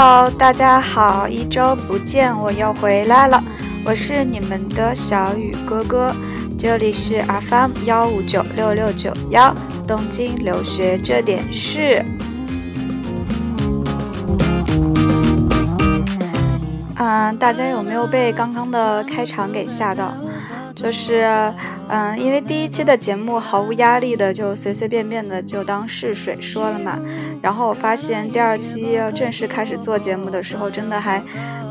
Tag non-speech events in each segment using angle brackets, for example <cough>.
Hello，大家好，一周不见，我又回来了，我是你们的小雨哥哥，这里是 FM 幺五九六六九幺，东京留学这点事。嗯，大家有没有被刚刚的开场给吓到？就是，嗯，因为第一期的节目毫无压力的就随随便便的就当试水说了嘛，然后我发现第二期要正式开始做节目的时候，真的还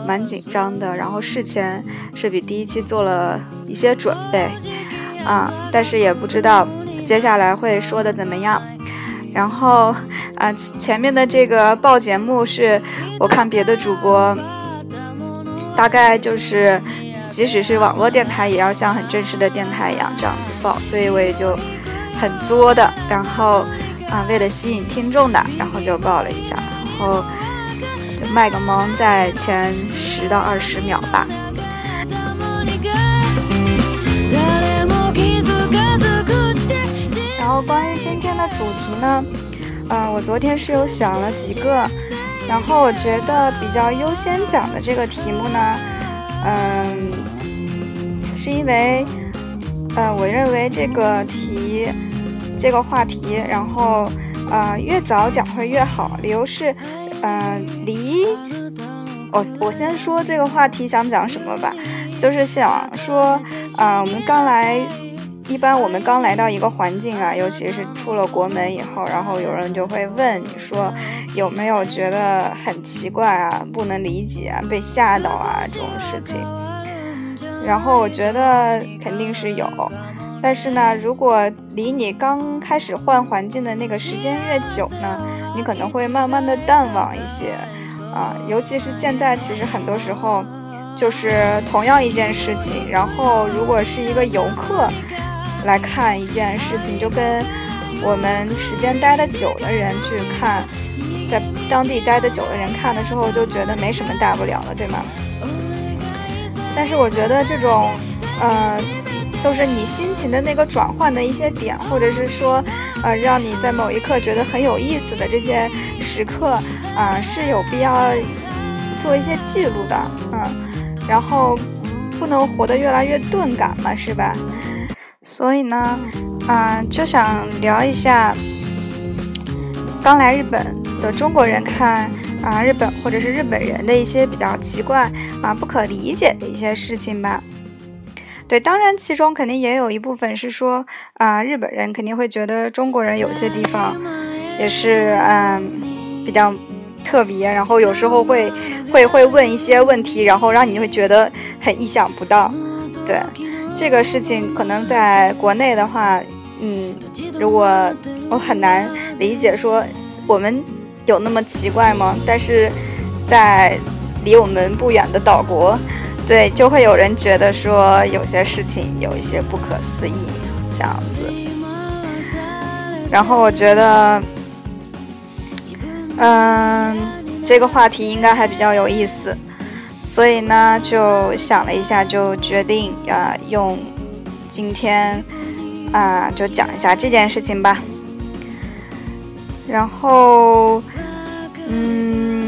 蛮紧张的，然后事前是比第一期做了一些准备，啊，但是也不知道接下来会说的怎么样。然后，啊，前面的这个报节目是我看别的主播，大概就是。即使是网络电台，也要像很正式的电台一样这样子报，所以我也就很作的，然后啊，为了吸引听众的，然后就报了一下，然后就卖个萌，在前十到二十秒吧。然后关于今天的主题呢，嗯，我昨天是有想了几个，然后我觉得比较优先讲的这个题目呢。嗯，是因为，呃，我认为这个题，这个话题，然后，呃，越早讲会越好。理由是，呃，离，我我先说这个话题想讲什么吧，就是想说，啊，我们刚来。一般我们刚来到一个环境啊，尤其是出了国门以后，然后有人就会问你说有没有觉得很奇怪啊、不能理解啊、被吓到啊这种事情。然后我觉得肯定是有，但是呢，如果离你刚开始换环境的那个时间越久呢，你可能会慢慢的淡忘一些啊。尤其是现在，其实很多时候就是同样一件事情，然后如果是一个游客。来看一件事情，就跟我们时间待的久的人去看，在当地待的久的人看的时候，就觉得没什么大不了的，对吗？但是我觉得这种，呃，就是你心情的那个转换的一些点，或者是说，呃，让你在某一刻觉得很有意思的这些时刻，啊，是有必要做一些记录的，嗯，然后不能活得越来越钝感嘛，是吧？所以呢，啊，就想聊一下刚来日本的中国人看啊日本或者是日本人的一些比较奇怪啊不可理解的一些事情吧。对，当然其中肯定也有一部分是说啊日本人肯定会觉得中国人有些地方也是嗯比较特别，然后有时候会会会问一些问题，然后让你会觉得很意想不到，对。这个事情可能在国内的话，嗯，如果我很难理解，说我们有那么奇怪吗？但是在离我们不远的岛国，对，就会有人觉得说有些事情有一些不可思议这样子。然后我觉得，嗯，这个话题应该还比较有意思。所以呢，就想了一下，就决定啊，用今天啊，就讲一下这件事情吧。然后，嗯，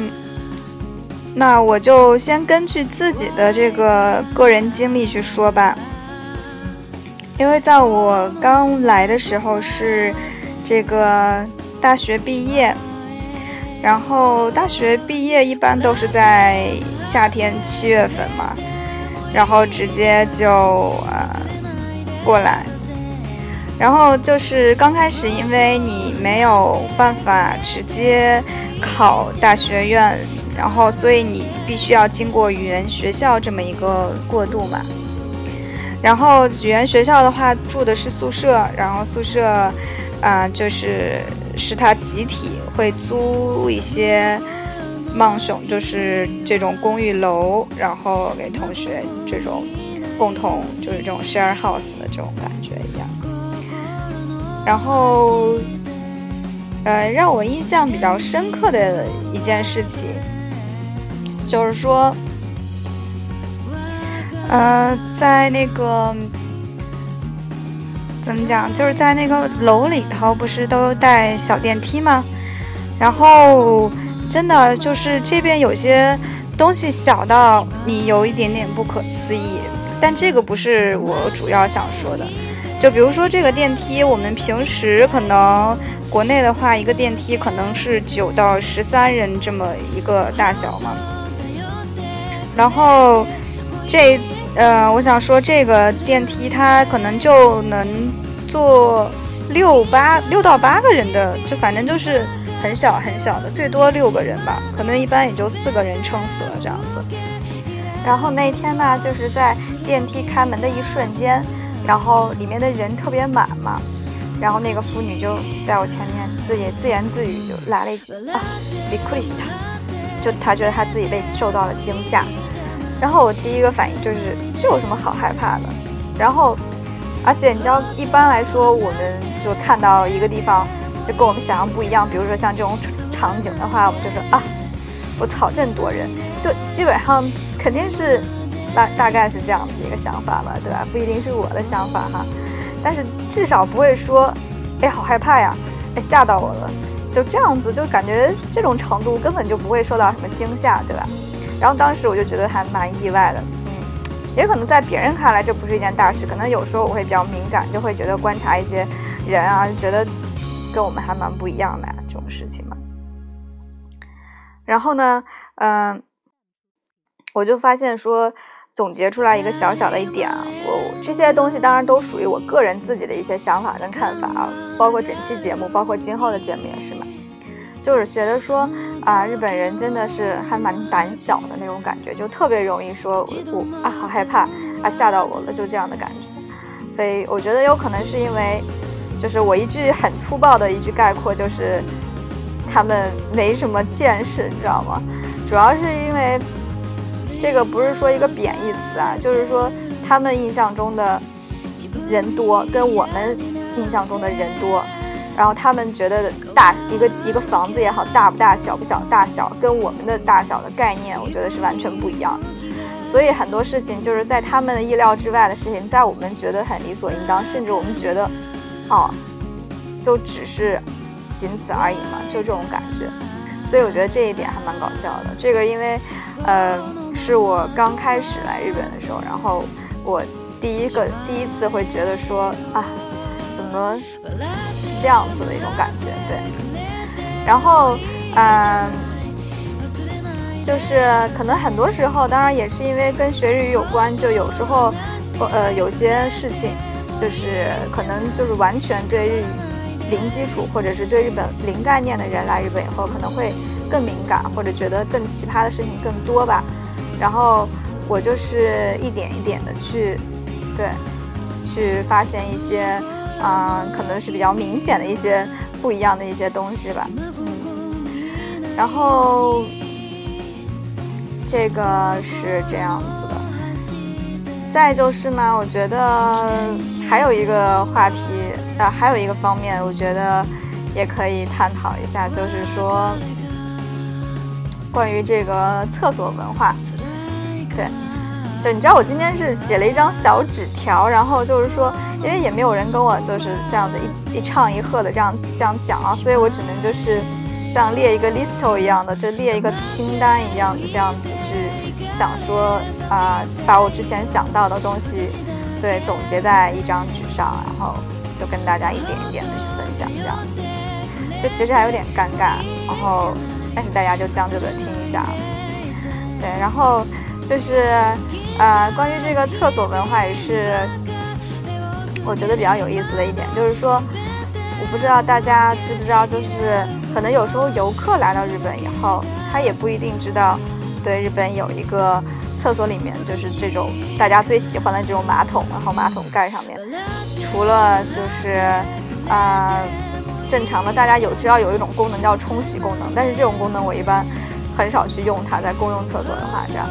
那我就先根据自己的这个个人经历去说吧。因为在我刚来的时候是这个大学毕业。然后大学毕业一般都是在夏天七月份嘛，然后直接就呃过来，然后就是刚开始因为你没有办法直接考大学院，然后所以你必须要经过语言学校这么一个过渡嘛，然后语言学校的话住的是宿舍，然后宿舍啊就是是他集体。会租一些梦熊，就是这种公寓楼，然后给同学这种共同就是这种 share house 的这种感觉一样。然后，呃，让我印象比较深刻的一件事情，就是说，呃，在那个怎么讲，就是在那个楼里头，不是都带小电梯吗？然后真的就是这边有些东西小到你有一点点不可思议，但这个不是我主要想说的。就比如说这个电梯，我们平时可能国内的话，一个电梯可能是九到十三人这么一个大小嘛。然后这呃，我想说这个电梯它可能就能坐六八六到八个人的，就反正就是很小很小的，最多六个人吧，可能一般也就四个人撑死了这样子。然后那天呢，就是在电梯开门的一瞬间。然后里面的人特别满嘛，然后那个妇女就在我前面自言自言自语就来了一句啊，びっくりした，就她觉得她自己被受到了惊吓。 然后我第一个反应就是这有什么好害怕的？然后，而且你知道，一般来说我们就看到一个地方就跟我们想象不一样，比如说像这种场景的话，我们就说啊，我操，这么多人，就基本上肯定是。大大概是这样子一个想法吧，对吧？不一定是我的想法哈，但是至少不会说，哎，好害怕呀，哎，吓到我了，就这样子，就感觉这种程度根本就不会受到什么惊吓，对吧？然后当时我就觉得还蛮意外的，嗯，也可能在别人看来这不是一件大事，可能有时候我会比较敏感，就会觉得观察一些人啊，就觉得跟我们还蛮不一样的呀，这种事情嘛。然后呢，嗯，我就发现说。总结出来一个小小的一点啊，我这些东西当然都属于我个人自己的一些想法跟看法啊，包括整期节目，包括今后的节目也是嘛，就是觉得说啊，日本人真的是还蛮胆小的那种感觉，就特别容易说我啊好害怕啊吓到我了，就这样的感觉。所以我觉得有可能是因为，就是我一句很粗暴的一句概括，就是他们没什么见识，你知道吗？主要是因为。这个不是说一个贬义词啊，就是说他们印象中的人多，跟我们印象中的人多，然后他们觉得大一个一个房子也好，大不大小不小，大小跟我们的大小的概念，我觉得是完全不一样。所以很多事情就是在他们的意料之外的事情，在我们觉得很理所应当，甚至我们觉得，哦，就只是仅此而已嘛，就这种感觉。所以我觉得这一点还蛮搞笑的。这个因为，呃。是我刚开始来日本的时候，然后我第一个第一次会觉得说啊，么是这样子的一种感觉，对。然后嗯，就是可能很多时候，当然也是因为跟学日语有关，就有时候呃有些事情就是可能就是完全对日语零基础或者是对日本零概念的人来日本以后，可能会更敏感，或者觉得更奇葩的事情更多吧。然后我就是一点一点的去，对，去发现一些，啊，可能是比较明显的一些不一样的一些东西吧，嗯，然后这个是这样子的。再就是呢，我觉得还有一个话题，啊，还有一个方面，我觉得也可以探讨一下，就是说关于这个厕所文化。对，就你知道我今天是写了一张小纸条，然后就是说，因为也没有人跟我就是这样子一一唱一和的这样这样讲啊，所以我只能就是像列一个 list 一样的，就列一个清单一样的这样子去想说啊，把我之前想到的东西，对，总结在一张纸上，然后就跟大家一点一点的去分享这样子，就其实还有点尴尬，然后但是大家就将就着听一下，对，然后。就是，呃，关于这个厕所文化也是，我觉得比较有意思的一点，就是说，我不知道大家知不知道，就是可能有时候游客来到日本以后，他也不一定知道，对日本有一个厕所里面就是这种大家最喜欢的这种马桶，然后马桶盖上面，除了就是啊正常的，大家有知道有一种功能叫冲洗功能，但是这种功能我一般很少去用它，在公用厕所的话这样。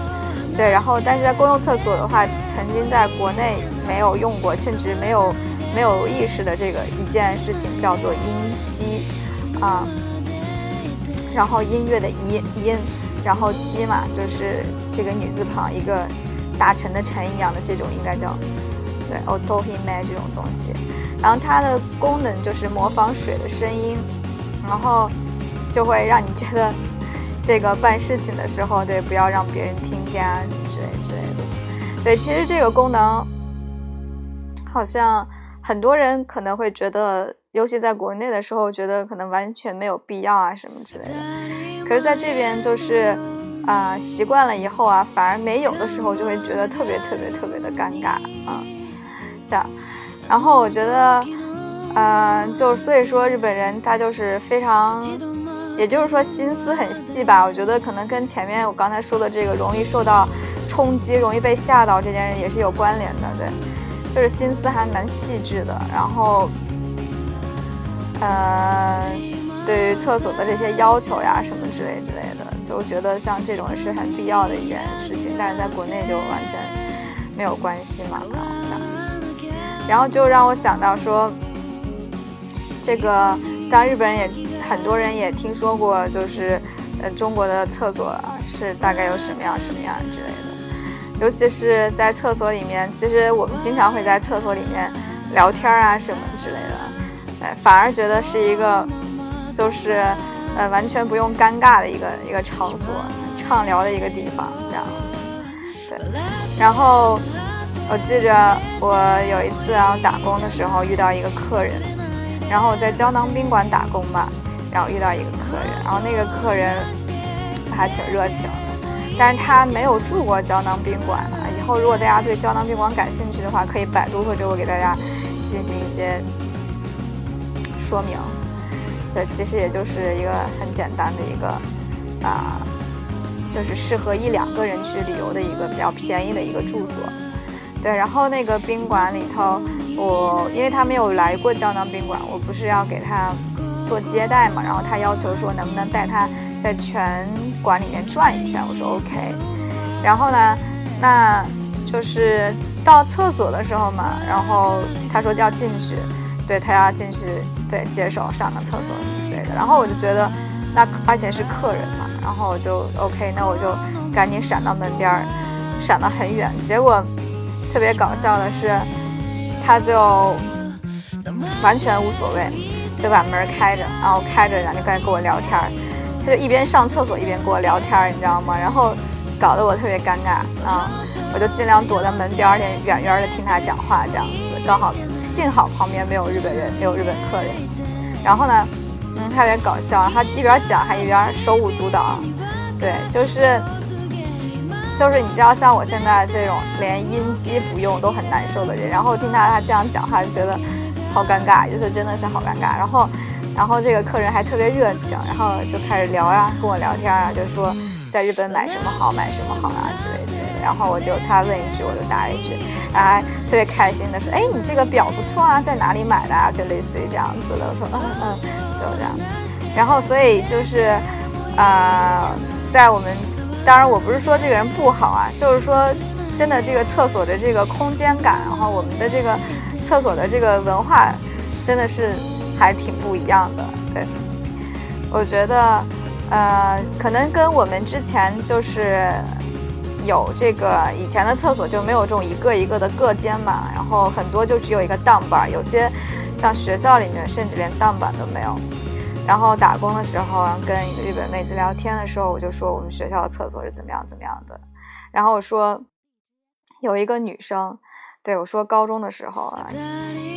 对，然后但是在公用厕所的话，曾经在国内没有用过，甚至没有没有意识的这个一件事情叫做音机啊，然后音乐的音音，然后机嘛，就是这个女字旁一个大臣的臣一样的这种应该叫对 o t o h i m e 这种东西，然后它的功能就是模仿水的声音，然后就会让你觉得这个办事情的时候，对，不要让别人听家之类之类的。对，其实这个功能好像很多人可能会觉得，尤其在国内的时候，觉得可能完全没有必要啊什么之类的。可是在这边就是啊，习惯了以后啊，反而没有的时候就会觉得特别特别特别的尴尬啊，这样。然后我觉得，嗯，就所以说日本人他就是非常。也就是说，心思很细吧？我觉得可能跟前面我刚才说的这个容易受到冲击、容易被吓到这件事也是有关联的。对，就是心思还蛮细致的。然后，呃，对于厕所的这些要求呀，什么之类之类的，就觉得像这种是很必要的一件事情。但是在国内就完全没有关系嘛。然后，然后就让我想到说，这个当日本人也。很多人也听说过，就是呃中国的厕所是大概有什么样什么样之类的，尤其是在厕所里面，其实我们经常会在厕所里面聊天啊什么之类的，哎，反而觉得是一个就是呃完全不用尴尬的一个一个场所，畅聊的一个地方这样。对，然后我记着我有一次然啊打工的时候遇到一个客人，然后我在胶囊宾馆打工吧。然后遇到一个客人，然后那个客人还挺热情的，但是他没有住过胶囊宾馆啊。以后如果大家对胶囊宾馆感兴趣的话，可以百度或者我给大家进行一些说明。对，其实也就是一个很简单的一个啊，就是适合一两个人去旅游的一个比较便宜的一个住所。对，然后那个宾馆里头，我因为他没有来过胶囊宾馆，我不是要给他。做接待嘛，然后他要求说能不能带他在全馆里面转一圈，我说 OK。然后呢，那就是到厕所的时候嘛，然后他说要进去，对他要进去，对接手上个厕所之类的。然后我就觉得，那而且是客人嘛，然后我就 OK，那我就赶紧闪到门边儿，闪得很远。结果特别搞笑的是，他就完全无所谓。就把门开着，然后开着，然后就跟跟我聊天儿，他就一边上厕所一边跟我聊天儿，你知道吗？然后搞得我特别尴尬啊！我就尽量躲在门边儿，远远的听他讲话这样子。刚好幸好旁边没有日本人，没有日本客人。然后呢，嗯，特别搞笑，他一边讲还一边手舞足蹈。对，就是就是你知道，像我现在这种连音机不用都很难受的人，然后听他他这样讲话，就觉得。好尴尬，就是真的是好尴尬。然后，然后这个客人还特别热情，然后就开始聊啊，跟我聊天啊，就说在日本买什么好，买什么好啊之类之类的。然后我就他问一句，我就答一句，然后还特别开心的说：“哎，你这个表不错啊，在哪里买的啊？”就类似于这样子的。我说：“嗯嗯，就这样。”然后所以就是，啊，在我们当然我不是说这个人不好啊，就是说真的这个厕所的这个空间感，然后我们的这个。厕所的这个文化真的是还挺不一样的，对，我觉得，呃，可能跟我们之前就是有这个以前的厕所就没有这种一个一个的隔间嘛，然后很多就只有一个档板，有些像学校里面甚至连档板都没有。然后打工的时候跟一个日本妹子聊天的时候，我就说我们学校的厕所是怎么样怎么样的，然后我说有一个女生。对我说，高中的时候啊，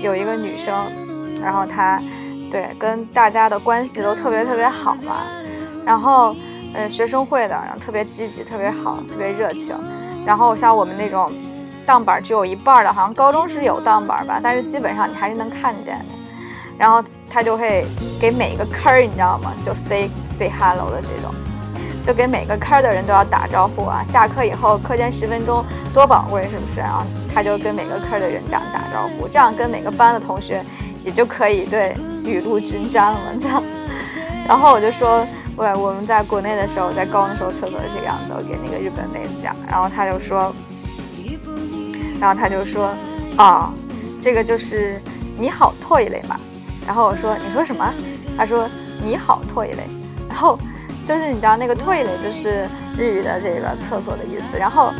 有一个女生，然后她，对，跟大家的关系都特别特别好嘛，然后，呃，学生会的，然后特别积极，特别好，特别热情，然后像我们那种档板只有一半的，好像高中是有档板吧，但是基本上你还是能看见的，然后她就会给每一个坑儿，你知道吗？就 say say hello 的这种。就给每个科的人都要打招呼啊！下课以后，课间十分钟多宝贵，是不是啊？他就跟每个科的人这样打招呼，这样跟每个班的同学也就可以对雨露均沾了。这样，<laughs> 然后我就说，喂，我们在国内的时候，在高中的时候厕所是这个样子，我给那个日本妹子讲，然后他就说，然后他就说，啊，这个就是你好唾一类嘛。然后我说，你说什么？他说你好唾一类，然后。就是你知道那个 t o i l 就是日语的这个厕所的意思，然后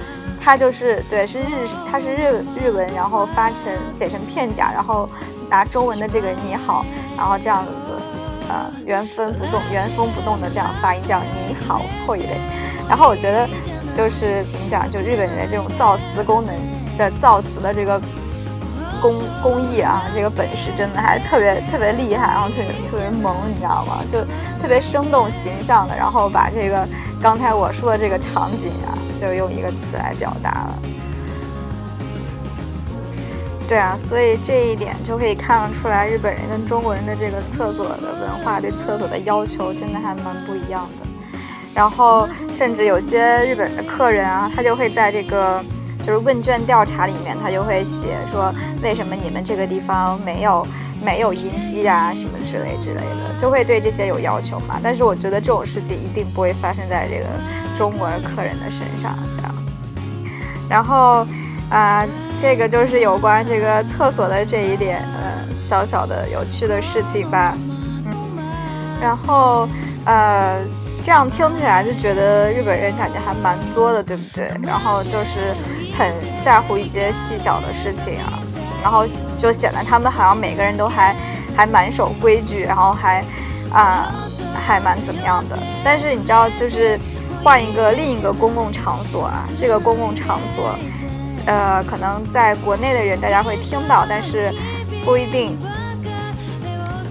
它就是对是日它是日日文，然后发成写成片假，然后拿中文的这个你好，然后这样子呃，原封不动、原封不动的这样发音，叫你好，后一类。然后我觉得就是怎么讲，就日本人的这种造词功能的造词的这个工工艺啊，这个本事真的还特别特别厉害，然后特别特别萌，你知道吗？就特别生动形象的，然后把这个刚才我说的这个场景啊，就用一个词来表达了。对啊，所以这一点就可以看得出来，日本人跟中国人的这个厕所的文化，对厕所的要求真的还蛮不一样的。然后，甚至有些日本的客人啊，他就会在这个就是问卷调查里面，他就会写说，为什么你们这个地方没有没有音机啊，什么之类之类的，就会对这些有要求嘛。但是我觉得这种事情一定不会发生在这个中国客人的身上，这样。然后，啊。这个就是有关这个厕所的这一点，呃，小小的有趣的事情吧。嗯，然后，呃，这样听起来就觉得日本人感觉还蛮作的，对不对？然后就是很在乎一些细小的事情啊，然后就显得他们好像每个人都还还蛮守规矩，然后还啊还蛮怎么样的。但是你知道，就是换一个另一个公共场所啊，这个公共场所。呃，可能在国内的人大家会听到，但是不一定，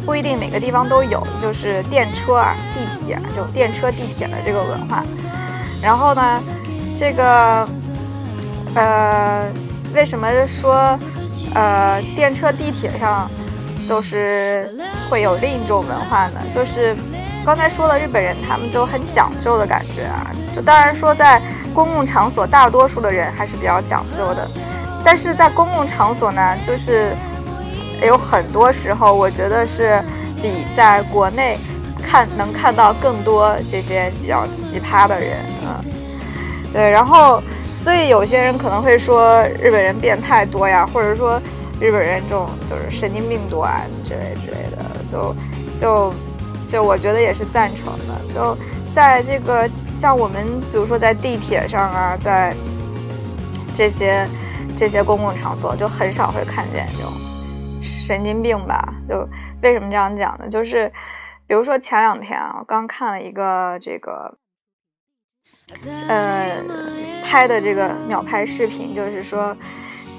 不一定每个地方都有。就是电车啊、地铁，就电车、地铁的这个文化。然后呢，这个呃，为什么说呃电车、地铁上就是会有另一种文化呢？就是刚才说了，日本人他们就很讲究的感觉啊。就当然说在。公共场所，大多数的人还是比较讲究的，但是在公共场所呢，就是有很多时候，我觉得是比在国内看能看到更多这些比较奇葩的人嗯。对，然后所以有些人可能会说日本人变态多呀，或者说日本人这种就是神经病多啊之类之类的，就就就我觉得也是赞成的，就在这个。像我们，比如说在地铁上啊，在这些这些公共场所，就很少会看见这种神经病吧？就为什么这样讲呢？就是比如说前两天啊，我刚看了一个这个呃拍的这个秒拍视频，就是说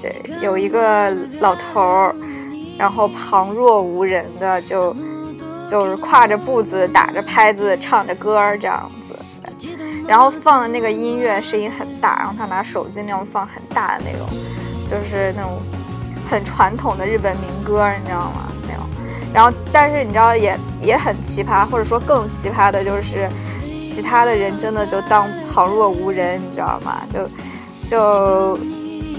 这有一个老头儿，然后旁若无人的就就是挎着步子，打着拍子，唱着歌儿这样子。然后放的那个音乐声音很大，然后他拿手机那种放很大的那种，就是那种很传统的日本民歌，你知道吗？那种。然后，但是你知道也也很奇葩，或者说更奇葩的就是，其他的人真的就当旁若无人，你知道吗？就就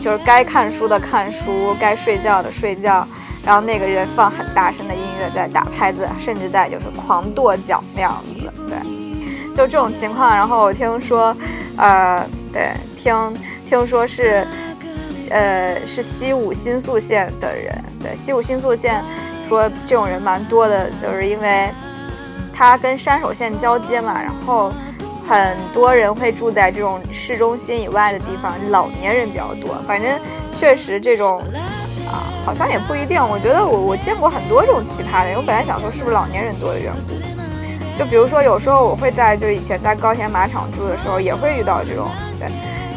就是该看书的看书，该睡觉的睡觉，然后那个人放很大声的音乐在打拍子，甚至在就是狂跺脚那样子，对。就这种情况，然后我听说，呃，对，听听说是，呃，是西武新宿线的人，对，西武新宿线说这种人蛮多的，就是因为它跟山手线交接嘛，然后很多人会住在这种市中心以外的地方，老年人比较多。反正确实这种啊，好像也不一定。我觉得我我见过很多这种奇葩的人，我本来想说是不是老年人多的缘故。就比如说，有时候我会在就以前在高田马场住的时候，也会遇到这种，对，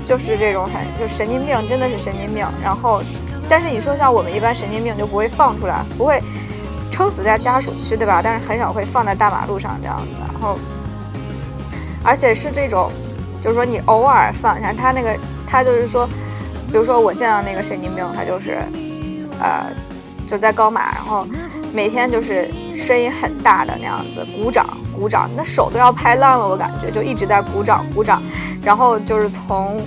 就是这种很就神经病，真的是神经病。然后，但是你说像我们一般神经病就不会放出来，不会撑死在家属区，对吧？但是很少会放在大马路上这样子。然后，而且是这种，就是说你偶尔放一下，他那个他就是说，比如说我见到那个神经病，他就是，呃，就在高马，然后每天就是声音很大的那样子鼓掌。鼓掌，那手都要拍烂了，我感觉就一直在鼓掌鼓掌，然后就是从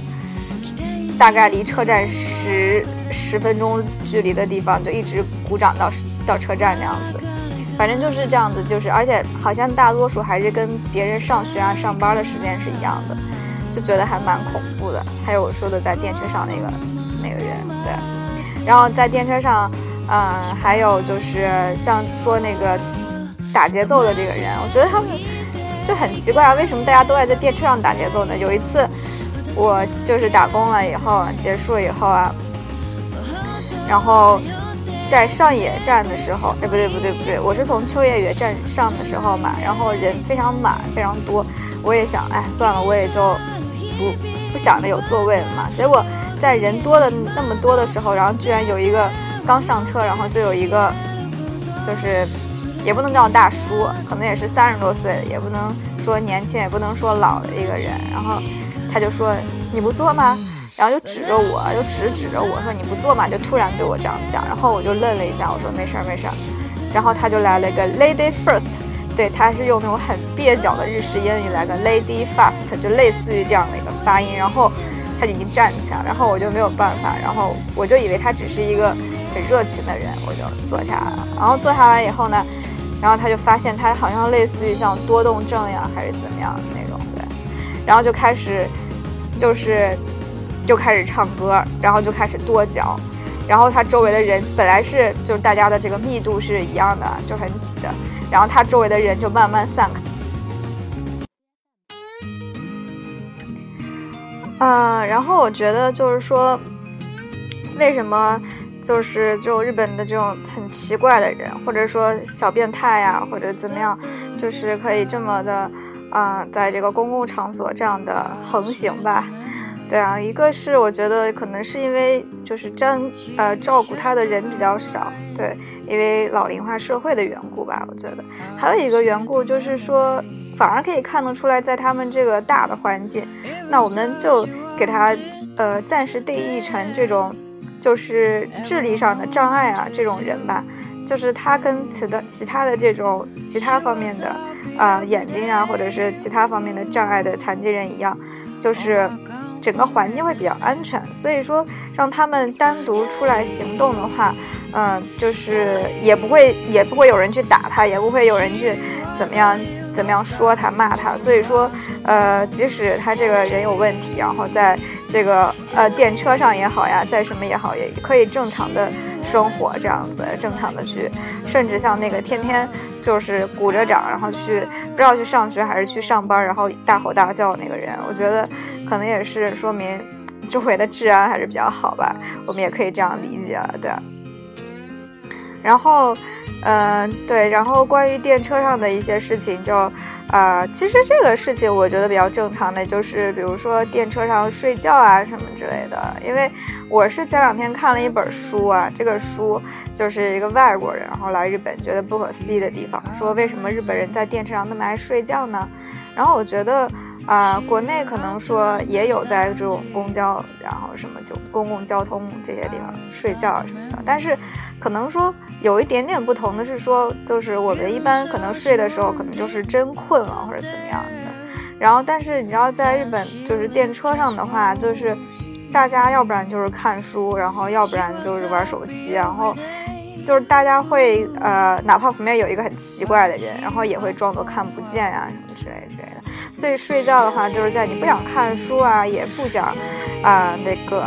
大概离车站十十分钟距离的地方就一直鼓掌到到车站这样子，反正就是这样子，就是而且好像大多数还是跟别人上学啊上班的时间是一样的，就觉得还蛮恐怖的。还有我说的在电车上那个那个人，对，然后在电车上，嗯，还有就是像说那个。打节奏的这个人，我觉得他们就很奇怪啊，为什么大家都爱在电车上打节奏呢？有一次，我就是打工了以后结束了以后啊，然后在上野站的时候，哎，不对不对不对，我是从秋叶原站上的时候嘛，然后人非常满，非常多，我也想，哎，算了，我也就不不想着有座位了嘛。结果在人多的那么多的时候，然后居然有一个刚上车，然后就有一个，就是也不能叫大叔，可能也是三十多岁，也不能说年轻，也不能说老的一个人，然后他就说：“你不坐吗？”然后就指着我，就指指着我说：“你不坐嘛？”就突然对我这样讲，然后我就愣了一下，我说：“没事儿，没事儿。”然后他就来了一个 “lady first”，对，他是用那种很蹩脚的日式英语来个 “lady fast”，就类似于这样的一个发音。然后他就已经站起来，然后我就没有办法，然后我就以为他只是一个很热情的人，我就坐下来了。然后坐下来以后呢，然后他就发现他好像类似于像多动症呀，还是怎么样的那种，对，然后就开始就是。就开始唱歌，然后就开始跺脚，然后他周围的人本来是就是大家的这个密度是一样的，就很挤的，然后他周围的人就慢慢散开。嗯，然后我觉得就是说，为什么就是就日本的这种很奇怪的人，或者说小变态呀，或者怎么样，就是可以这么的啊，在这个公共场所这样的横行吧。对啊，一个是我觉得可能是因为就是占呃照顾他的人比较少，对，因为老龄化社会的缘故吧，我觉得还有一个缘故就是说，反而可以看得出来，在他们这个大的环境，那我们就给他呃暂时定义成这种就是智力上的障碍啊这种人吧，就是他跟其的其他的这种其他方面的啊眼睛啊或者是其他方面的障碍的残疾人一样，就是。整个环境会比较安全，所以说让他们单独出来行动的话，嗯，就是也不会也不会有人去打他，也不会有人去怎么样怎么样说他骂他。所以说，呃，即使他这个人有问题，然后在这个呃电车上也好呀，在什么也好，也可以正常的生活这样子，正常的去，甚至像那个天天就是鼓着掌，然后去不知道去上学还是去上班，然后大吼大叫那个人，我觉得。可能也是说明周围的治安还是比较好吧，我们也可以这样理解了，对。然后，嗯，对，然后关于电车上的一些事情，就啊，其实这个事情我觉得比较正常的，就是比如说电车上睡觉啊什么之类的。因为我是前两天看了一本书啊，这个书就是一个外国人，然后来日本觉得不可思议的地方，说为什么日本人在电车上那么爱睡觉呢？然后我觉得。啊，国内可能说也有在这种公交，然后什么就公共交通这些地方睡觉什么的，但是可能说有一点点不同的是说，就是我们一般可能睡的时候可能就是真困了或者怎么样的，然后但是你知道在日本就是电车上的话，就是大家要不然就是看书，然后要不然就是玩手机，然后就是大家会呃，哪怕旁边有一个很奇怪的人，然后也会装作看不见啊什么之类之类的。所以睡觉的话，就是在你不想看书啊，也不想啊那个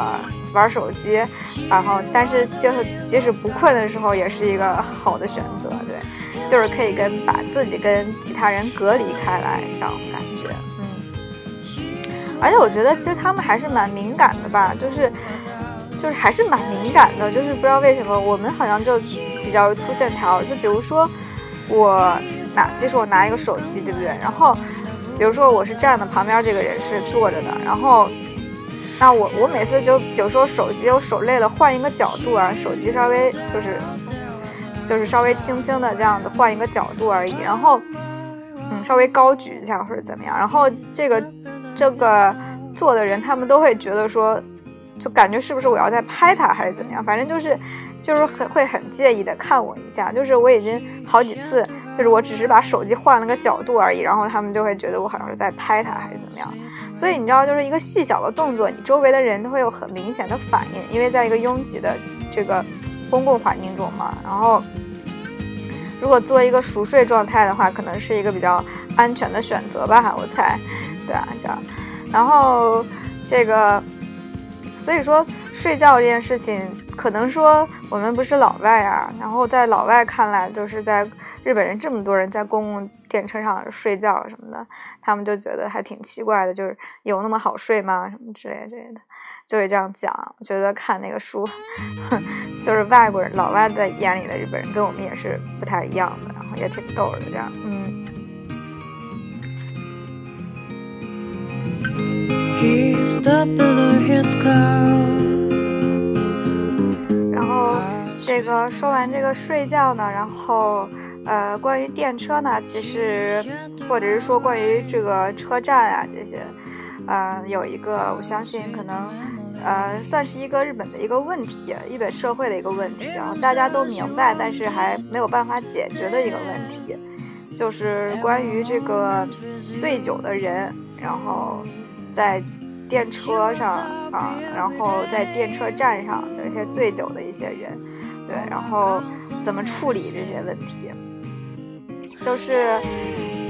玩手机，然后但是就是即使不困的时候，也是一个好的选择，对，就是可以跟把自己跟其他人隔离开来这种感觉，嗯。而且我觉得其实他们还是蛮敏感的吧，就是就是还是蛮敏感的，就是不知道为什么我们好像就比较粗线条，就比如说我拿，即使我拿一个手机，对不对？然后。比如说我是站的，旁边这个人是坐着的，然后，那我我每次就比如说手机我手累了，换一个角度啊，手机稍微就是就是稍微轻轻的这样子换一个角度而已，然后嗯稍微高举一下或者怎么样，然后这个这个坐的人他们都会觉得说，就感觉是不是我要在拍他还是怎么样，反正就是就是很会很介意的看我一下，就是我已经好几次。就是我只是把手机换了个角度而已，然后他们就会觉得我好像是在拍他还是怎么样。所以你知道，就是一个细小的动作，你周围的人都会有很明显的反应，因为在一个拥挤的这个公共环境中嘛。然后，如果做一个熟睡状态的话，可能是一个比较安全的选择吧，我猜。对啊，这样。然后这个，所以说睡觉这件事情，可能说我们不是老外啊，然后在老外看来，就是在。日本人这么多人在公共电车上睡觉什么的，他们就觉得还挺奇怪的，就是有那么好睡吗？什么之类之类的，就会这样讲。我觉得看那个书，就是外国人老外在眼里的日本人跟我们也是不太一样的，然后也挺逗的这样，嗯。然后这个说完这个睡觉呢，然后。呃，关于电车呢，其实或者是说关于这个车站啊这些，呃，有一个我相信可能，呃，算是一个日本的一个问题，日本社会的一个问题，然后大家都明白，但是还没有办法解决的一个问题，就是关于这个醉酒的人，然后在电车上啊，然后在电车站上的一些醉酒的一些人，对，然后怎么处理这些问题？就是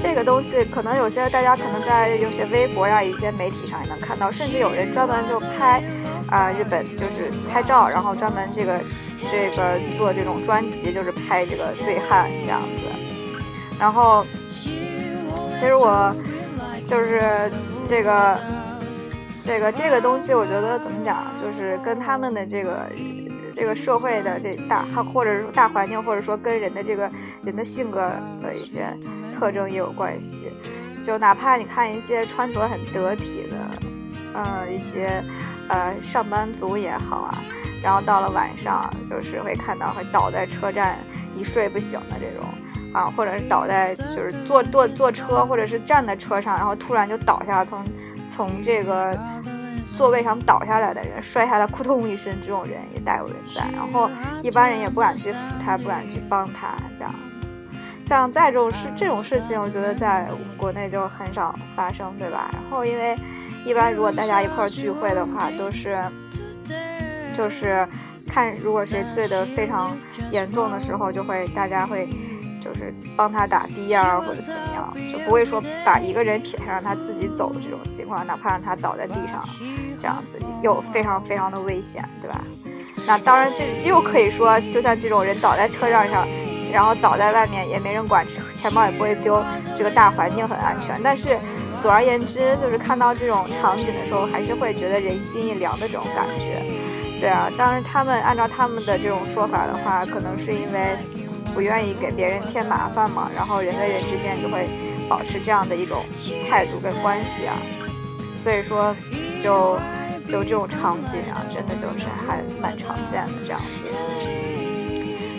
这个东西，可能有些大家可能在有些微博呀、一些媒体上也能看到，甚至有人专门就拍啊日本就是拍照，然后专门这个这个做这种专辑，就是拍这个醉汉这样子。然后其实我就是这个这个这个东西，我觉得怎么讲，就是跟他们的这个。这个社会的这大，或者是大环境，或者说跟人的这个人的性格的一些特征也有关系。就哪怕你看一些穿着很得体的，呃，一些呃上班族也好啊，然后到了晚上，就是会看到会倒在车站一睡不醒的这种啊，或者是倒在就是坐坐坐车或者是站在车上，然后突然就倒下，从从这个。座位上倒下来的人，摔下来扑通一声，这种人也大有人在。然后一般人也不敢去扶他，不敢去帮他，这样。像在这种事这种事情，我觉得在国内就很少发生，对吧？然后因为一般如果大家一块聚会的话，都是就是看如果谁醉得非常严重的时候，就会大家会。就是帮他打的啊，或者怎么样，就不会说把一个人撇下让他自己走这种情况，哪怕让他倒在地上，这样子又非常非常的危险，对吧？那当然，这又可以说，就像这种人倒在车站上，然后倒在外面也没人管，钱包也不会丢，这个大环境很安全。但是，总而言之，就是看到这种场景的时候，还是会觉得人心一凉的这种感觉。对啊，当然他们按照他们的这种说法的话，可能是因为。不愿意给别人添麻烦嘛，然后人跟人之间就会保持这样的一种态度跟关系啊，所以说就就这种场景啊，真的就是还蛮常见的这样子。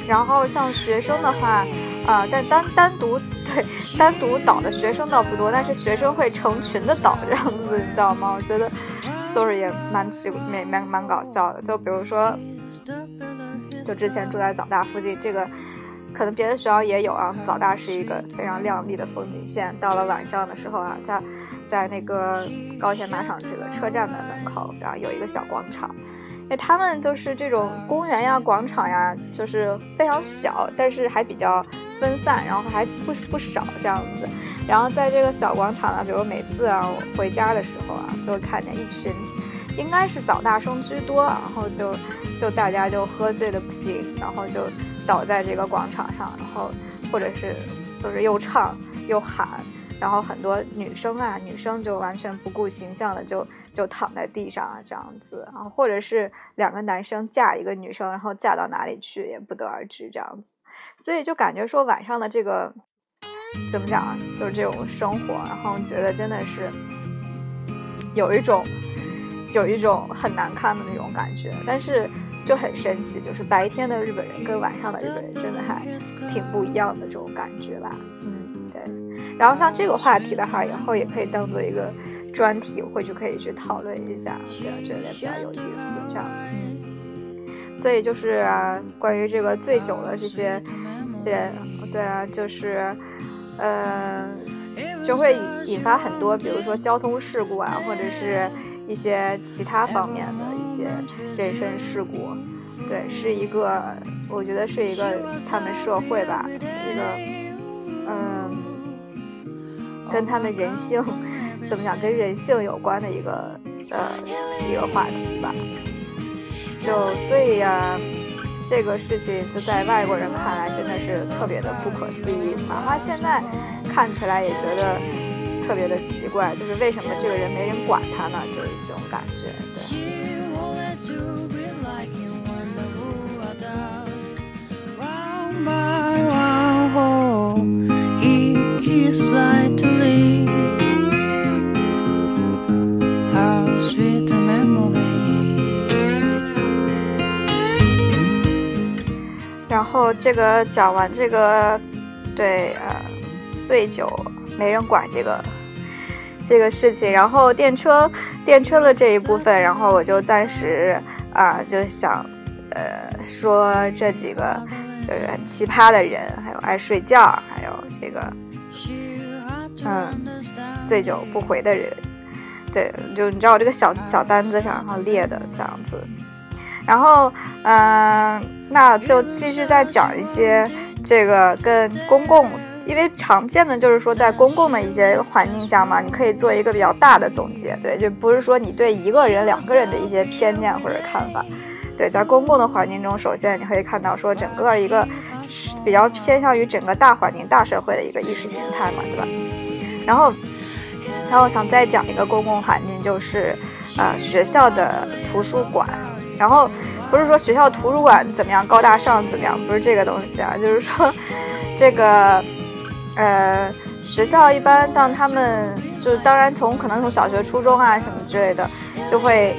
然后像学生的话，啊，但单单独 <laughs> 对单独倒的学生倒不多，但是学生会成群的倒这样子，你知道吗？我觉得就是也蛮奇蛮蛮蛮搞笑的。就比如说，就之前住在早大附近这个。可能别的学校也有啊。早大是一个非常亮丽的风景线。到了晚上的时候啊，在在那个高铁马场这个车站的门口，然后有一个小广场。哎，他们就是这种公园呀、广场呀，就是非常小，但是还比较分散，然后还不不少这样子。然后在这个小广场呢，比如每次啊我回家的时候啊，就会看见一群，应该是早大生居多，然后就就大家就喝醉的不行，然后就。倒在这个广场上，然后或者是就是又唱又喊，然后很多女生啊，女生就完全不顾形象的就就躺在地上啊这样子，然后或者是两个男生架一个女生，然后架到哪里去也不得而知这样子，所以就感觉说晚上的这个怎么讲啊，就是这种生活，然后觉得真的是有一种有一种很难看的那种感觉，但是。就很神奇，就是白天的日本人跟晚上的日本人真的还挺不一样的这种感觉吧。嗯，对。然后像这个话题的话，以后也可以当做一个专题，或许可以去讨论一下，觉得觉得比较有意思。这样，嗯。所以就是关于这个醉酒的这些人，对啊，就是，嗯，就会引发很多，比如说交通事故啊，或者是。一些其他方面的一些人身事故，对，是一个，我觉得是一个他们社会吧，一个，嗯，跟他们人性怎么讲，跟人性有关的一个呃一个话题吧。就所以呀，这个事情就在外国人看来真的是特别的不可思议，哪怕现在。看起来也觉得特别的奇怪，就是为什么这个人没人管他呢？就是这种感觉，对。然后这个讲完这个，对呃，醉酒没人管这个这个事情，然后电车电车的这一部分，然后我就暂时啊就想呃说这几个就是奇葩的人，还有爱睡觉，还有这个嗯醉酒不回的人，对，就你知道我这个小小单子上然后列的这样子。然后，嗯，那就继续再讲一些这个跟公共，因为常见的就是说在公共的一些环境下嘛，你可以做一个比较大的总结，对，就不是说你对一个人、两个人的一些偏见或者看法，对，在公共的环境中，首先你可以看到说整个一个比较偏向于整个大环境、大社会的一个意识形态嘛，对吧？然后，然后我想再讲一个公共环境，就是呃学校的图书馆。然后，不是说学校图书馆怎么样高大上怎么样，不是这个东西啊，就是说，这个，呃，学校一般像他们，就是当然从可能从小学、初中啊什么之类的，就会，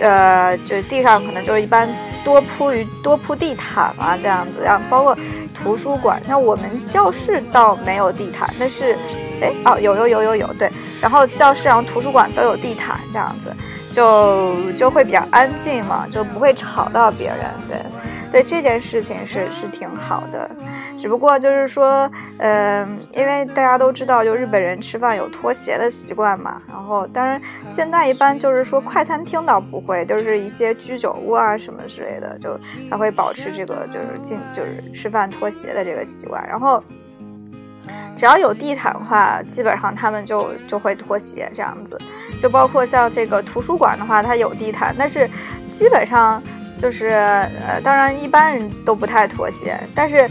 呃，就地上可能就是一般多铺于多铺地毯啊这样子，然后包括图书馆，像我们教室倒没有地毯，但是，哎，哦，有有有有有，对，然后教室然后图书馆都有地毯这样子。就就会比较安静嘛，就不会吵到别人。对，对这件事情是是挺好的，只不过就是说，嗯，因为大家都知道，就日本人吃饭有脱鞋的习惯嘛。然后，当然现在一般就是说快餐厅倒不会，就是一些居酒屋啊什么之类的，就还会保持这个就是进就是吃饭脱鞋的这个习惯。然后。只要有地毯的话，基本上他们就就会脱鞋这样子，就包括像这个图书馆的话，它有地毯，但是基本上就是呃，当然一般人都不太脱鞋，但是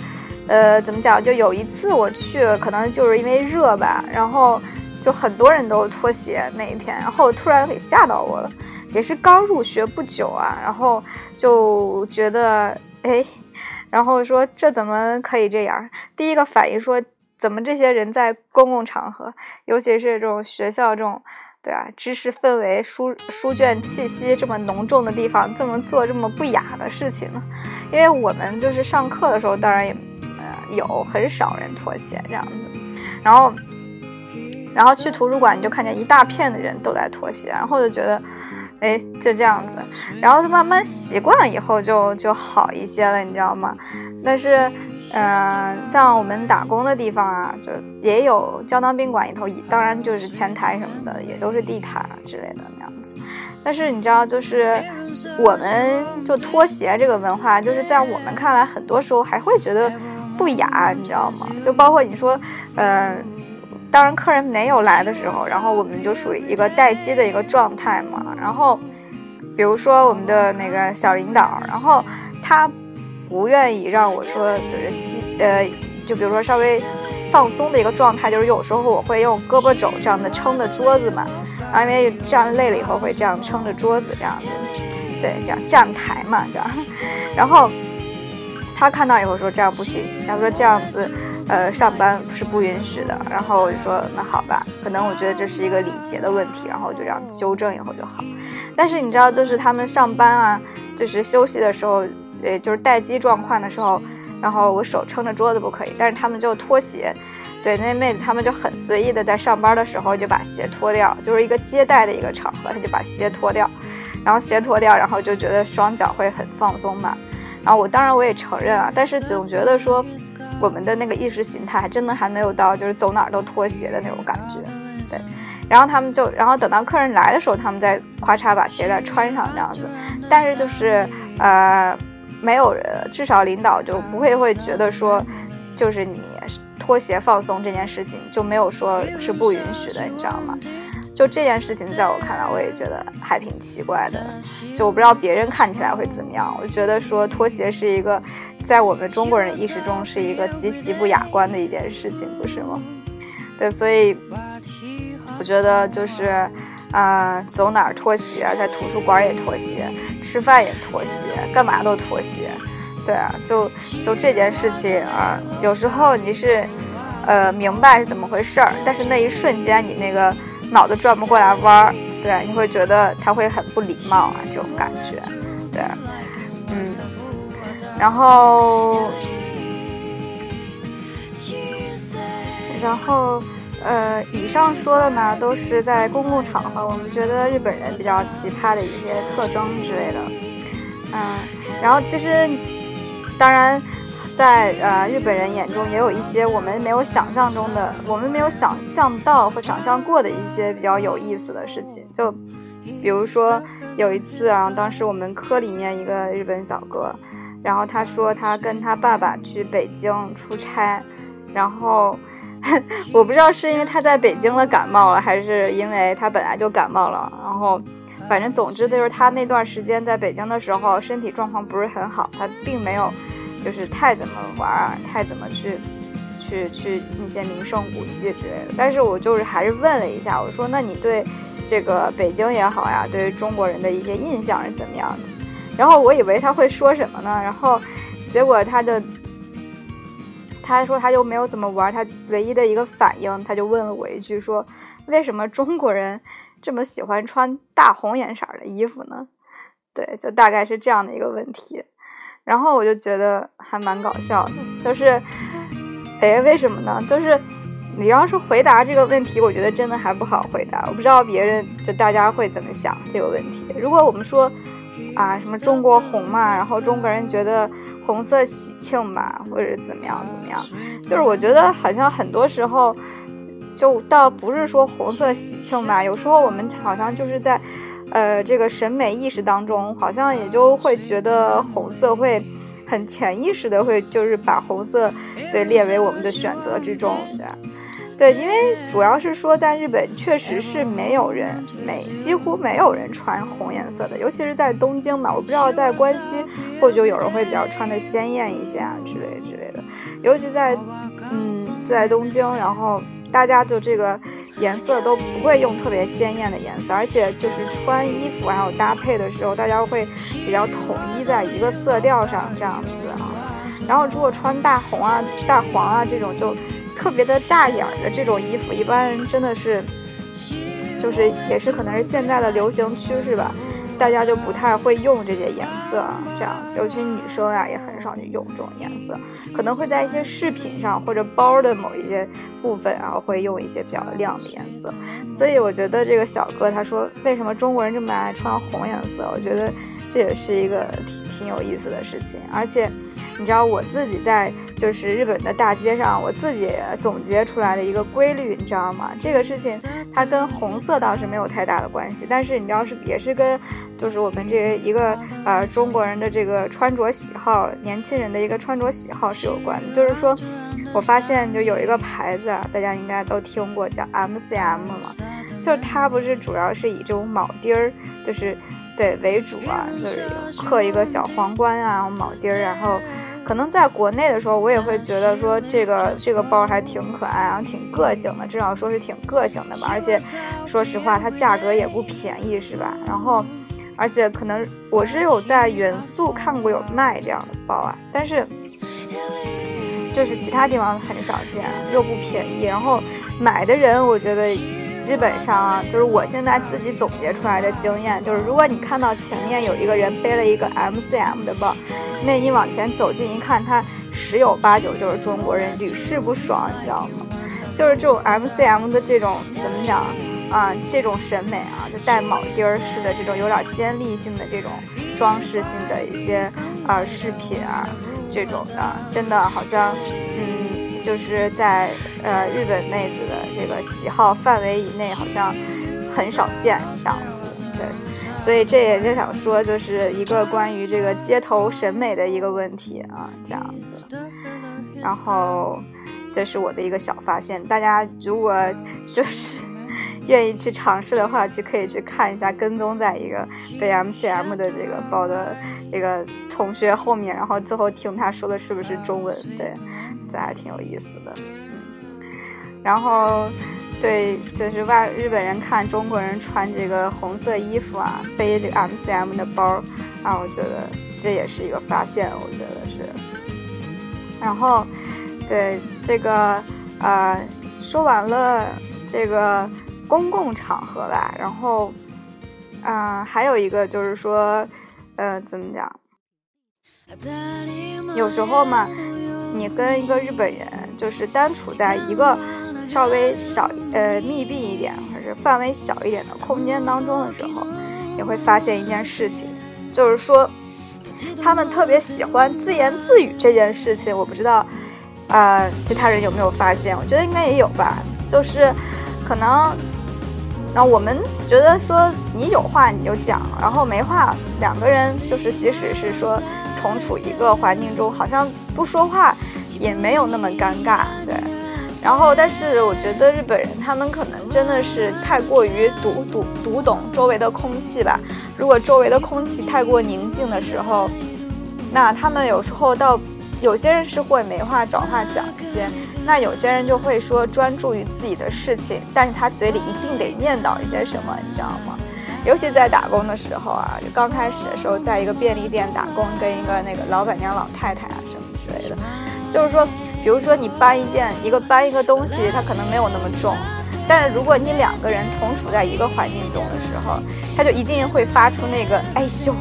呃，怎么讲？就有一次我去，可能就是因为热吧，然后就很多人都脱鞋那一天，然后突然给吓到我了，也是刚入学不久啊，然后就觉得哎，然后说这怎么可以这样？第一个反应说。怎么这些人在公共场合，尤其是这种学校这种，对啊，知识氛围、书书卷气息这么浓重的地方，这么做这么不雅的事情呢？因为我们就是上课的时候，当然也呃有很少人脱鞋这样子，然后然后去图书馆，你就看见一大片的人都在脱鞋，然后就觉得，哎，就这样子，然后就慢慢习惯了以后就就好一些了，你知道吗？但是。嗯，像我们打工的地方啊，就也有胶囊宾馆里头，当然就是前台什么的，也都是地毯之类的那样子。但是你知道，就是我们就拖鞋这个文化，就是在我们看来，很多时候还会觉得不雅，你知道吗？就包括你说，嗯，当然客人没有来的时候，然后我们就属于一个待机的一个状态嘛。然后，比如说我们的那个小领导，然后他。不愿意让我说就是吸呃，就比如说稍微放松的一个状态，就是有时候我会用胳膊肘这样的撑着桌子嘛，然后因为这样累了以后会这样撑着桌子这样子，对，这样站台嘛这样，<laughs> 然后他看到以后说这样不行，然后说这样子呃上班是不允许的，然后我就说那好吧，可能我觉得这是一个礼节的问题，然后就这样纠正以后就好，但是你知道就是他们上班啊，就是休息的时候。对，就是待机状况的时候，然后我手撑着桌子不可以，但是他们就脱鞋。对，那妹子他们就很随意的在上班的时候就把鞋脱掉，就是一个接待的一个场合，他就把鞋脱掉，然后鞋脱掉，然后就觉得双脚会很放松嘛。然后我当然我也承认啊，但是总觉得说我们的那个意识形态还真的还没有到就是走哪儿都脱鞋的那种感觉。对，然后他们就，然后等到客人来的时候，他们再咔嚓把鞋带穿上这样子。但是就是呃。没有人，至少领导就不会会觉得说，就是你脱鞋放松这件事情就没有说是不允许的，你知道吗？就这件事情，在我看来，我也觉得还挺奇怪的。就我不知道别人看起来会怎么样。我觉得说脱鞋是一个，在我们中国人意识中是一个极其不雅观的一件事情，不是吗？对，所以我觉得就是啊，走哪儿脱鞋，在图书馆也脱鞋，吃饭也脱鞋，干嘛都脱鞋。对啊，就就这件事情啊，有时候你是，呃，明白是怎么回事儿，但是那一瞬间你那个脑子转不过来弯儿，对，你会觉得他会很不礼貌啊，这种感觉，对，然后，然后，呃，以上说的呢，都是在公共场合，我们觉得日本人比较奇葩的一些特征之类的，嗯，然后其实。当然，在呃日本人眼中，也有一些我们没有想象中的，我们没有想象到或想象过的一些比较有意思的事情。就比如说有一次啊，当时我们科里面一个日本小哥，然后他说他跟他爸爸去北京出差，然后我不知道是因为他在北京了感冒了，还是因为他本来就感冒了，然后。反正总之就是他那段时间在北京的时候，身体状况不是很好，他并没有，就是太怎么玩啊，太怎么去，去去那些名胜古迹之类的。但是我就是还是问了一下，我说那你对这个北京也好呀，对于中国人的一些印象是怎么样的？然后我以为他会说什么呢？然后结果他的，他说他就没有怎么玩，他唯一的一个反应，他就问了我一句说，为什么中国人？这么喜欢穿大红颜色的衣服呢？对，就大概是这样的一个问题。然后我就觉得还蛮搞笑的，就是，哎，为什么呢？就是你要是回答这个问题，我觉得真的还不好回答。我不知道别人就大家会怎么想这个问题。如果我们说啊什么中国红嘛，然后中国人觉得红色喜庆吧，或者怎么样怎么样，就是我觉得好像很多时候。就倒不是说红色喜庆吧，有时候我们好像就是在，呃，这个审美意识当中，好像也就会觉得红色会很潜意识的会就是把红色对列为我们的选择之中，对，对，因为主要是说在日本确实是没有人没几乎没有人穿红颜色的，尤其是在东京嘛，我不知道在关西或许有人会比较穿的鲜艳一些啊之类之类的，尤其在嗯在东京，然后。大家就这个颜色都不会用特别鲜艳的颜色，而且就是穿衣服还有搭配的时候，大家会比较统一在一个色调上这样子啊。然后如果穿大红啊、大黄啊这种就特别的扎眼的这种衣服，一般人真的是就是也是可能是现在的流行趋势吧。大家就不太会用这些颜色啊，这样，尤其女生啊也很少去用这种颜色，可能会在一些饰品上或者包的某一些部分，然后会用一些比较亮的颜色。所以我觉得这个小哥他说为什么中国人这么爱穿红颜色，我觉得这也是一个挺有意思的事情，而且。你知道我自己在就是日本的大街上，我自己总结出来的一个规律，你知道吗？这个事情它跟红色倒是没有太大的关系，但是你知道是也是跟就是我们这一个呃中国人的这个穿着喜好，年轻人的一个穿着喜好是有关的。就是说我发现就有一个牌子，大家应该都听过，叫 MCM 嘛，就是它不是主要是以这种铆钉儿，就是对为主啊，就是刻一个小皇冠啊，铆钉儿，然后。可能在国内的时候，我也会觉得说这个这个包还挺可爱，然后挺个性的，至少说是挺个性的吧。而且，说实话，它价格也不便宜，是吧？然后，而且可能我是有在元素看过有卖这样的包啊，但是就是其他地方很少见，又不便宜。然后买的人，我觉得。基本上啊，就是我现在自己总结出来的经验，就是如果你看到前面有一个人背了一个 MCM 的包，那你往前走近一看，他十有八九就是中国人，屡试不爽，你知道吗？就是这种 MCM 的这种怎么讲啊？这种审美啊，就带铆钉儿式的这种有点尖利性的这种装饰性的一些啊饰品啊，这种的，真的好像嗯。就是在呃日本妹子的这个喜好范围以内，好像很少见这样子，对，所以这也就想说，就是一个关于这个街头审美的一个问题啊，这样子。然后这是我的一个小发现，大家如果就是愿意去尝试的话，去可以去看一下，跟踪在一个背 MCM 的这个包的这个同学后面，然后最后听他说的是不是中文，对。这还挺有意思的，然后，对，就是外日本人看中国人穿这个红色衣服啊，背这个 M C M 的包啊，我觉得这也是一个发现，我觉得是。然后，对这个呃，说完了这个公共场合吧，然后，啊，还有一个就是说，呃，怎么讲？有时候嘛，你跟一个日本人就是单处在一个稍微少呃密闭一点或者范围小一点的空间当中的时候，也会发现一件事情，就是说他们特别喜欢自言自语这件事情。我不知道，呃，其他人有没有发现？我觉得应该也有吧。就是可能，那我们觉得说你有话你就讲，然后没话两个人就是即使是说。同处一个环境中，好像不说话也没有那么尴尬，对。然后，但是我觉得日本人他们可能真的是太过于读读读懂周围的空气吧。如果周围的空气太过宁静的时候，那他们有时候到有些人是会没话找话讲一些，那有些人就会说专注于自己的事情，但是他嘴里一定得念叨一些什么，你知道吗？尤其在打工的时候啊，就刚开始的时候，在一个便利店打工，跟一个那个老板娘、老太太啊什么之类的，就是说，比如说你搬一件一个搬一个东西，它可能没有那么重，但是如果你两个人同处在一个环境中的时候，他就一定会发出那个哎咻，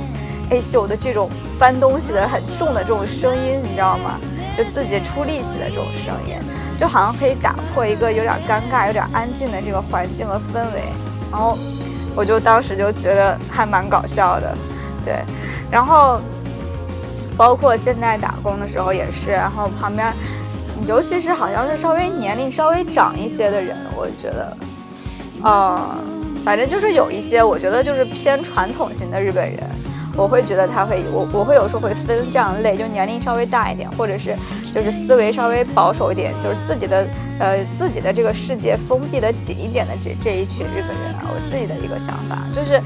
哎咻的这种搬东西的很重的这种声音，你知道吗？就自己出力气的这种声音，就好像可以打破一个有点尴尬、有点安静的这个环境和氛围，然后。我就当时就觉得还蛮搞笑的，对，然后包括现在打工的时候也是，然后旁边，尤其是好像是稍微年龄稍微长一些的人，我觉得，嗯，反正就是有一些，我觉得就是偏传统型的日本人。我会觉得他会，我我会有时候会分这样类，就年龄稍微大一点，或者是就是思维稍微保守一点，就是自己的呃自己的这个世界封闭的紧一点的这这一群日本人啊，我自己的一个想法就是，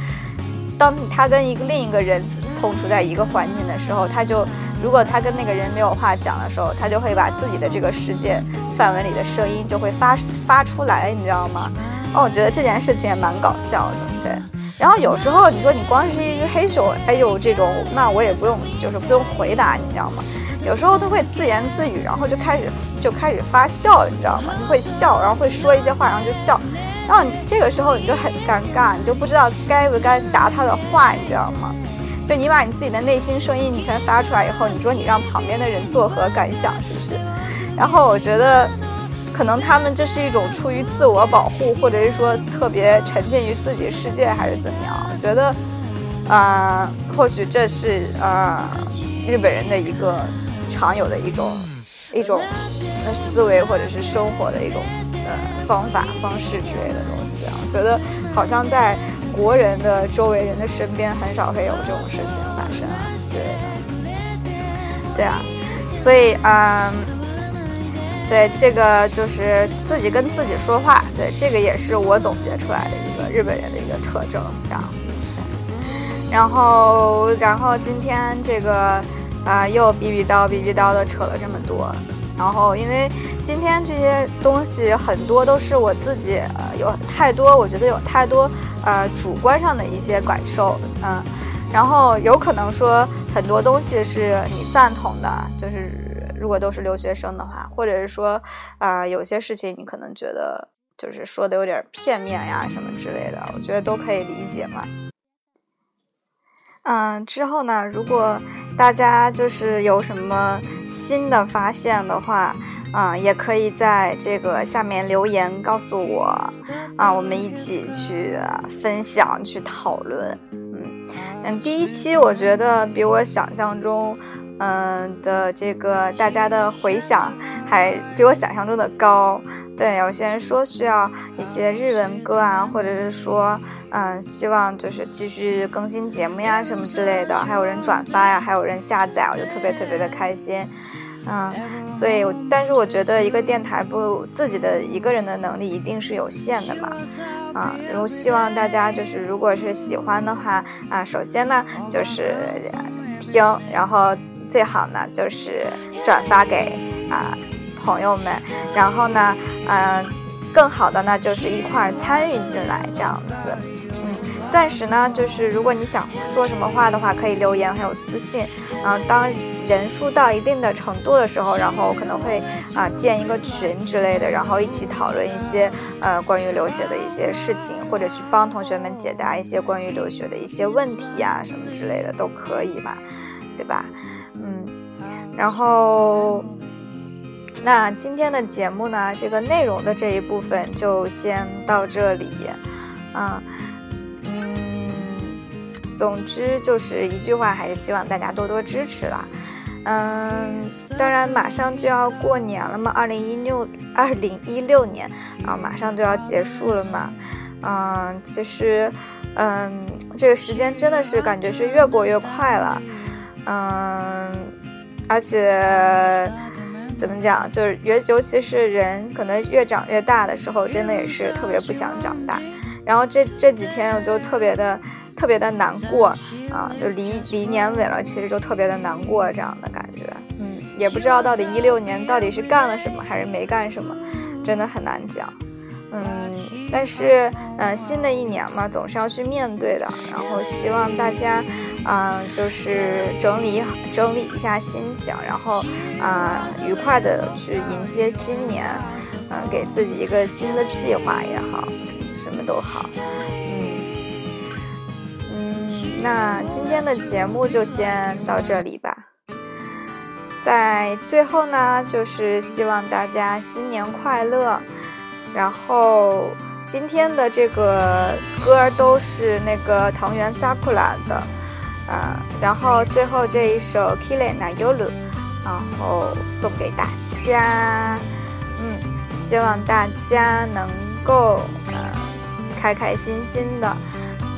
当他跟一个另一个人同处在一个环境的时候，他就如果他跟那个人没有话讲的时候，他就会把自己的这个世界范围里的声音就会发发出来，你知道吗？哦，我觉得这件事情也蛮搞笑的，对。然后有时候你说你光是一个黑手，哎呦这种，那我也不用，就是不用回答，你知道吗？有时候他会自言自语，然后就开始就开始发笑，你知道吗？你会笑，然后会说一些话，然后就笑，然后你这个时候你就很尴尬，你就不知道该不该答他的话，你知道吗？就你把你自己的内心声音你全发出来以后，你说你让旁边的人作何感想，是不是？然后我觉得。可能他们这是一种出于自我保护，或者是说特别沉浸于自己世界，还是怎么样？我觉得，啊，或许这是啊日本人的一个常有的一种一种思维，或者是生活的一种呃方法方式之类的东西啊。我觉得好像在国人的周围人的身边很少会有这种事情发生啊，对，对啊，所以啊。对，这个就是自己跟自己说话。对，这个也是我总结出来的一个日本人的一个特征，这样。然后，然后今天这个啊，又比比叨比比叨的扯了这么多。然后，因为今天这些东西很多都是我自己呃有太多，我觉得有太多呃主观上的一些感受，嗯。然后有可能说很多东西是你赞同的，就是。如果都是留学生的话，或者是说，啊，有些事情你可能觉得就是说的有点片面呀，什么之类的，我觉得都可以理解嘛。嗯，之后呢，如果大家就是有什么新的发现的话，啊，也可以在这个下面留言告诉我，啊，我们一起去分享、去讨论。嗯嗯，第一期我觉得比我想象中。嗯的这个大家的回响还比我想象中的高，对，有些人说需要一些日文歌啊，或者是说，嗯，希望就是继续更新节目呀什么之类的，还有人转发呀，还有人下载，我就特别特别的开心，嗯，所以，但是我觉得一个电台不自己的一个人的能力一定是有限的嘛，啊，然后希望大家就是如果是喜欢的话啊，首先呢就是听，然后。最好呢，就是转发给啊朋友们，然后呢，嗯，更好的呢，就是一块儿参与进来这样子。嗯，暂时呢，就是如果你想说什么话的话，可以留言还有私信。嗯，当人数到一定的程度的时候，然后可能会啊建一个群之类的，然后一起讨论一些呃关于留学的一些事情，或者去帮同学们解答一些关于留学的一些问题呀什么之类的都可以嘛，对吧？然后。那今天的节目呢，这个内容的这一部分就先到这里，啊，嗯，总之就是一句话，还是希望大家多多支持啦，嗯，当然马上就要过年了嘛，二零一六二零一六年啊，马上就要结束了嘛，嗯，其实，嗯，这个时间真的是感觉是越过越快了，嗯，而且。怎么讲？就是尤尤其是人可能越长越大的时候，真的也是特别不想长大。然后这这几天我就特别的特别的难过啊，就离离年尾了，其实就特别的难过这样的感觉。嗯，也不知道到底一六年到底是干了什么还是没干什么，真的很难讲。嗯，但是嗯，新的一年嘛，总是要去面对的。然后希望大家。嗯，就是整理整理一下心情，然后啊，愉快的去迎接新年，嗯，给自己一个新的计划也好，什么都好，嗯嗯，那今天的节目就先到这里吧。在最后呢，就是希望大家新年快乐。然后今天的这个歌都是那个藤原萨库拉的。啊，然后最后这一首《Kile na Yolu》，然后送给大家。嗯，希望大家能够呃开开心心的，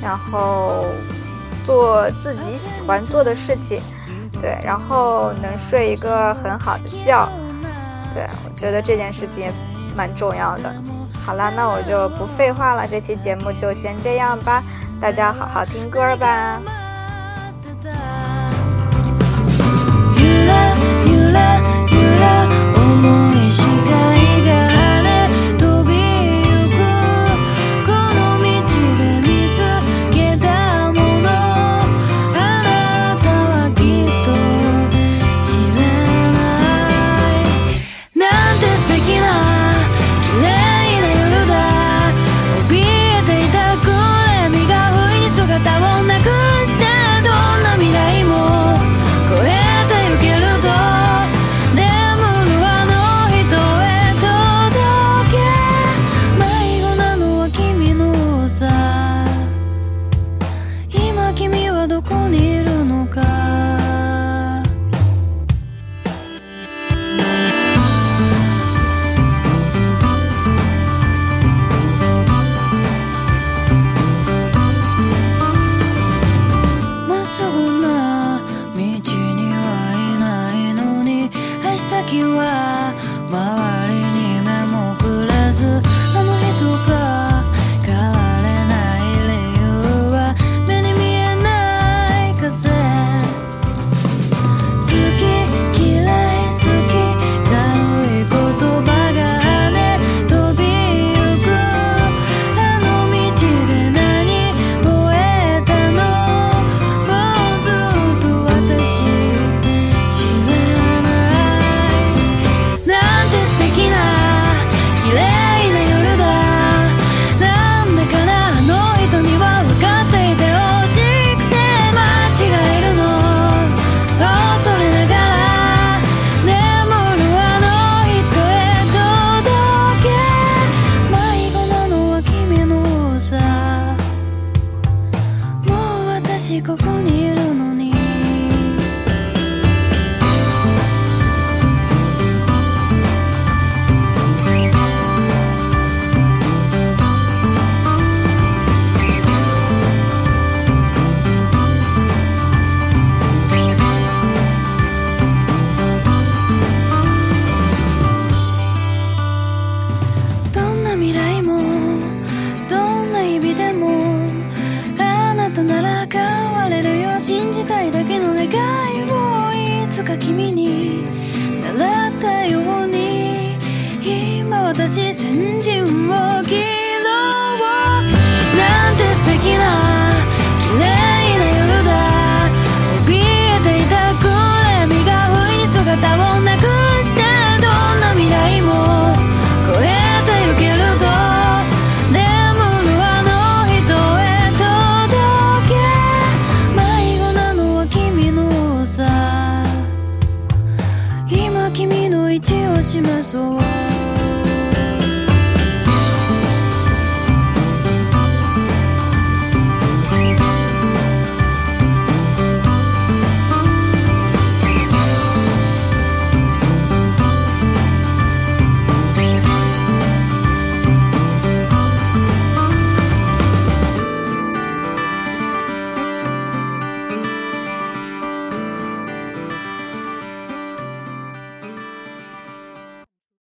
然后做自己喜欢做的事情，对，然后能睡一个很好的觉。对，我觉得这件事情蛮重要的。好啦，那我就不废话了，这期节目就先这样吧，大家好好听歌吧。